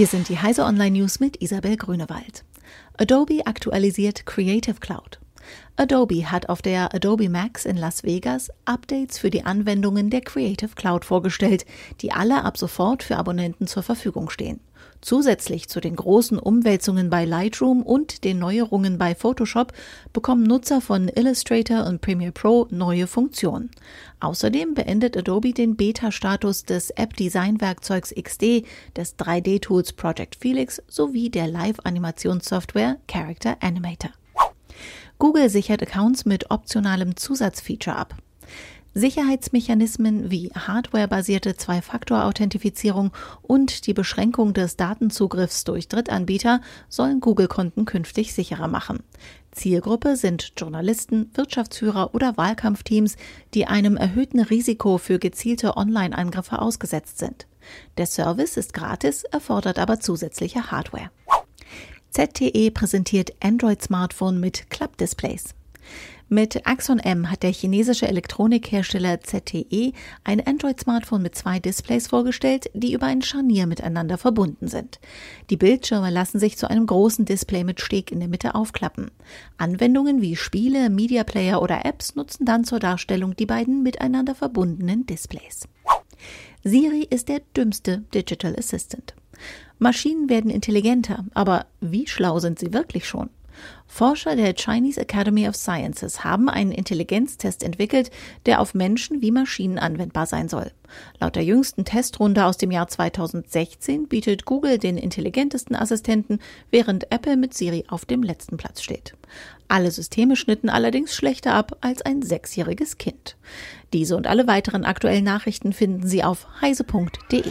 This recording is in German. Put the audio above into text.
Hier sind die Heise Online News mit Isabel Grünewald. Adobe aktualisiert Creative Cloud. Adobe hat auf der Adobe Max in Las Vegas Updates für die Anwendungen der Creative Cloud vorgestellt, die alle ab sofort für Abonnenten zur Verfügung stehen. Zusätzlich zu den großen Umwälzungen bei Lightroom und den Neuerungen bei Photoshop bekommen Nutzer von Illustrator und Premiere Pro neue Funktionen. Außerdem beendet Adobe den Beta-Status des App-Design-Werkzeugs XD, des 3D-Tools Project Felix sowie der Live-Animationssoftware Character Animator. Google sichert Accounts mit optionalem Zusatzfeature ab. Sicherheitsmechanismen wie hardwarebasierte Zwei-Faktor-Authentifizierung und die Beschränkung des Datenzugriffs durch Drittanbieter sollen Google-Konten künftig sicherer machen. Zielgruppe sind Journalisten, Wirtschaftsführer oder Wahlkampfteams, die einem erhöhten Risiko für gezielte Online-Angriffe ausgesetzt sind. Der Service ist gratis, erfordert aber zusätzliche Hardware. ZTE präsentiert Android-Smartphone mit Klappdisplays. Mit Axon M hat der chinesische Elektronikhersteller ZTE ein Android-Smartphone mit zwei Displays vorgestellt, die über ein Scharnier miteinander verbunden sind. Die Bildschirme lassen sich zu einem großen Display mit Steg in der Mitte aufklappen. Anwendungen wie Spiele, Media Player oder Apps nutzen dann zur Darstellung die beiden miteinander verbundenen Displays. Siri ist der dümmste Digital Assistant. Maschinen werden intelligenter, aber wie schlau sind sie wirklich schon? Forscher der Chinese Academy of Sciences haben einen Intelligenztest entwickelt, der auf Menschen wie Maschinen anwendbar sein soll. Laut der jüngsten Testrunde aus dem Jahr 2016 bietet Google den intelligentesten Assistenten, während Apple mit Siri auf dem letzten Platz steht. Alle Systeme schnitten allerdings schlechter ab als ein sechsjähriges Kind. Diese und alle weiteren aktuellen Nachrichten finden Sie auf heise.de.